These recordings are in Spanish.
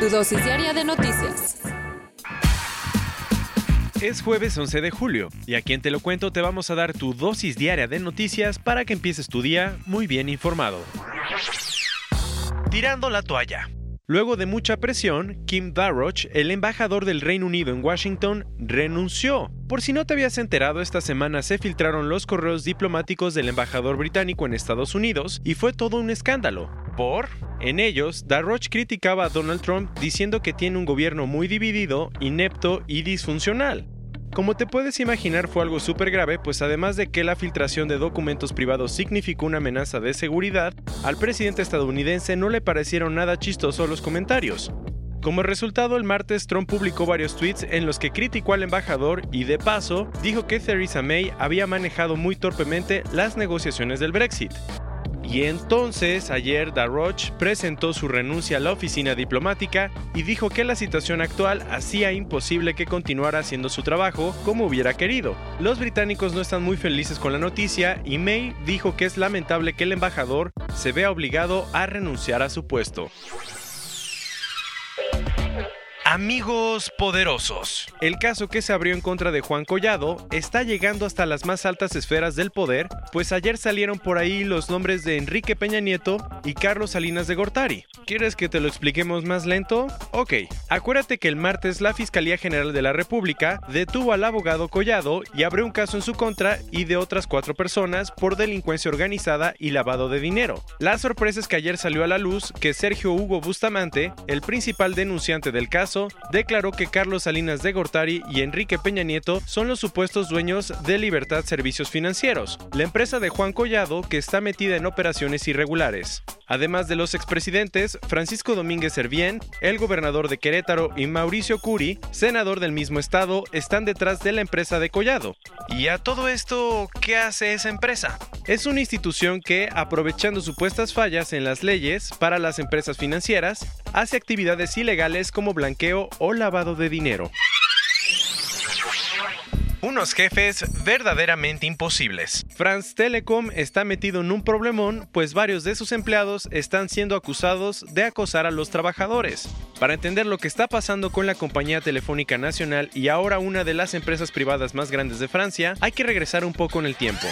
Tu dosis diaria de noticias. Es jueves 11 de julio y aquí en Te lo cuento te vamos a dar tu dosis diaria de noticias para que empieces tu día muy bien informado. Tirando la toalla. Luego de mucha presión, Kim Darroch, el embajador del Reino Unido en Washington, renunció. Por si no te habías enterado, esta semana se filtraron los correos diplomáticos del embajador británico en Estados Unidos y fue todo un escándalo. ¿Por? En ellos, Darroch criticaba a Donald Trump diciendo que tiene un gobierno muy dividido, inepto y disfuncional. Como te puedes imaginar fue algo súper grave, pues además de que la filtración de documentos privados significó una amenaza de seguridad, al presidente estadounidense no le parecieron nada chistosos los comentarios. Como resultado, el martes Trump publicó varios tweets en los que criticó al embajador y de paso dijo que Theresa May había manejado muy torpemente las negociaciones del Brexit. Y entonces ayer Darroch presentó su renuncia a la oficina diplomática y dijo que la situación actual hacía imposible que continuara haciendo su trabajo como hubiera querido. Los británicos no están muy felices con la noticia y May dijo que es lamentable que el embajador se vea obligado a renunciar a su puesto. Amigos poderosos. El caso que se abrió en contra de Juan Collado está llegando hasta las más altas esferas del poder, pues ayer salieron por ahí los nombres de Enrique Peña Nieto y Carlos Salinas de Gortari. ¿Quieres que te lo expliquemos más lento? Ok, acuérdate que el martes la Fiscalía General de la República detuvo al abogado Collado y abrió un caso en su contra y de otras cuatro personas por delincuencia organizada y lavado de dinero. La sorpresa es que ayer salió a la luz que Sergio Hugo Bustamante, el principal denunciante del caso, declaró que Carlos Salinas de Gortari y Enrique Peña Nieto son los supuestos dueños de Libertad Servicios Financieros, la empresa de Juan Collado que está metida en operaciones irregulares. Además de los expresidentes, Francisco Domínguez Servién, el gobernador de Querétaro y Mauricio Curi, senador del mismo estado, están detrás de la empresa de Collado. ¿Y a todo esto qué hace esa empresa? Es una institución que, aprovechando supuestas fallas en las leyes para las empresas financieras, hace actividades ilegales como blanqueo o lavado de dinero unos jefes verdaderamente imposibles. France Telecom está metido en un problemón, pues varios de sus empleados están siendo acusados de acosar a los trabajadores. Para entender lo que está pasando con la compañía telefónica nacional y ahora una de las empresas privadas más grandes de Francia, hay que regresar un poco en el tiempo.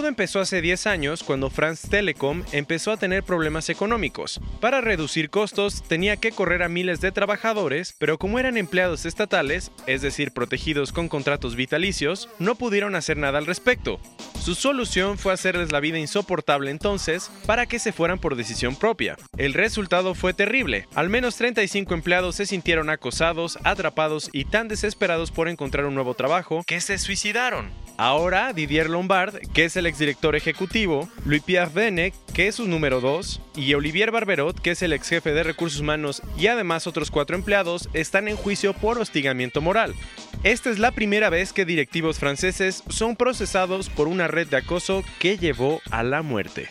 Todo empezó hace 10 años cuando France Telecom empezó a tener problemas económicos. Para reducir costos tenía que correr a miles de trabajadores, pero como eran empleados estatales, es decir, protegidos con contratos vitalicios, no pudieron hacer nada al respecto. Su solución fue hacerles la vida insoportable entonces para que se fueran por decisión propia. El resultado fue terrible. Al menos 35 empleados se sintieron acosados, atrapados y tan desesperados por encontrar un nuevo trabajo que se suicidaron. Ahora Didier Lombard, que es el exdirector ejecutivo, Louis-Pierre Venec, que es su número 2, y Olivier Barberot, que es el ex jefe de recursos humanos y además otros cuatro empleados, están en juicio por hostigamiento moral. Esta es la primera vez que directivos franceses son procesados por una red de acoso que llevó a la muerte.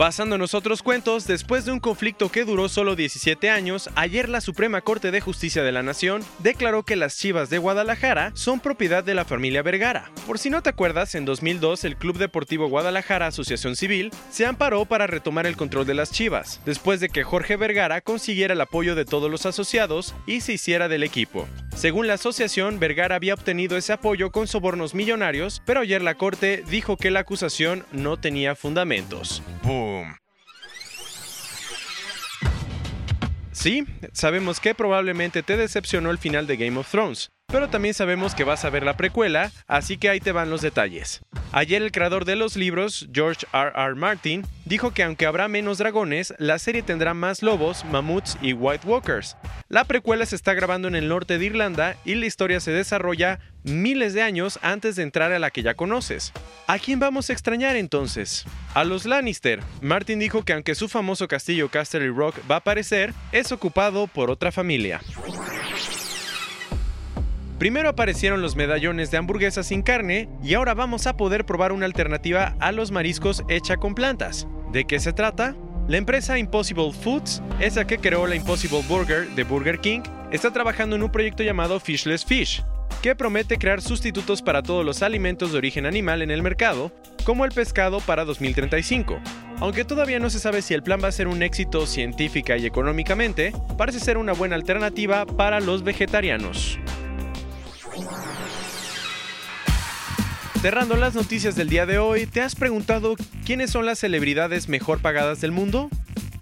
Basándonos otros cuentos, después de un conflicto que duró solo 17 años, ayer la Suprema Corte de Justicia de la Nación declaró que las Chivas de Guadalajara son propiedad de la familia Vergara. Por si no te acuerdas, en 2002 el Club Deportivo Guadalajara Asociación Civil se amparó para retomar el control de las Chivas, después de que Jorge Vergara consiguiera el apoyo de todos los asociados y se hiciera del equipo. Según la asociación, Vergara había obtenido ese apoyo con sobornos millonarios, pero ayer la Corte dijo que la acusación no tenía fundamentos. Sí, sabemos que probablemente te decepcionó el final de Game of Thrones, pero también sabemos que vas a ver la precuela, así que ahí te van los detalles. Ayer el creador de los libros, George R. R. Martin, dijo que aunque habrá menos dragones, la serie tendrá más lobos, mamuts y White Walkers. La precuela se está grabando en el norte de Irlanda y la historia se desarrolla miles de años antes de entrar a la que ya conoces. ¿A quién vamos a extrañar entonces? A los Lannister. Martin dijo que aunque su famoso castillo Casterly Rock va a aparecer, es ocupado por otra familia. Primero aparecieron los medallones de hamburguesas sin carne y ahora vamos a poder probar una alternativa a los mariscos hecha con plantas. ¿De qué se trata? La empresa Impossible Foods, esa que creó la Impossible Burger de Burger King, está trabajando en un proyecto llamado Fishless Fish, que promete crear sustitutos para todos los alimentos de origen animal en el mercado, como el pescado para 2035. Aunque todavía no se sabe si el plan va a ser un éxito científica y económicamente, parece ser una buena alternativa para los vegetarianos. Cerrando las noticias del día de hoy, ¿te has preguntado quiénes son las celebridades mejor pagadas del mundo?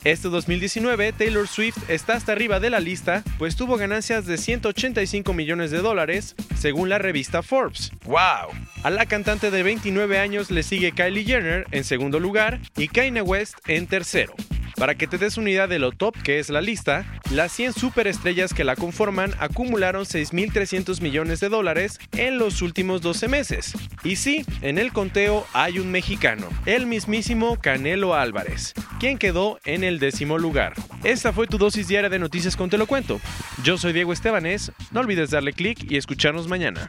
Este 2019, Taylor Swift está hasta arriba de la lista, pues tuvo ganancias de 185 millones de dólares, según la revista Forbes. ¡Wow! A la cantante de 29 años le sigue Kylie Jenner en segundo lugar y Kanye West en tercero. Para que te des una idea de lo top que es la lista, las 100 superestrellas que la conforman acumularon 6.300 millones de dólares en los últimos 12 meses. Y sí, en el conteo hay un mexicano, el mismísimo Canelo Álvarez, quien quedó en el décimo lugar. Esta fue tu dosis diaria de noticias con Te lo cuento. Yo soy Diego Estebanés, no olvides darle clic y escucharnos mañana.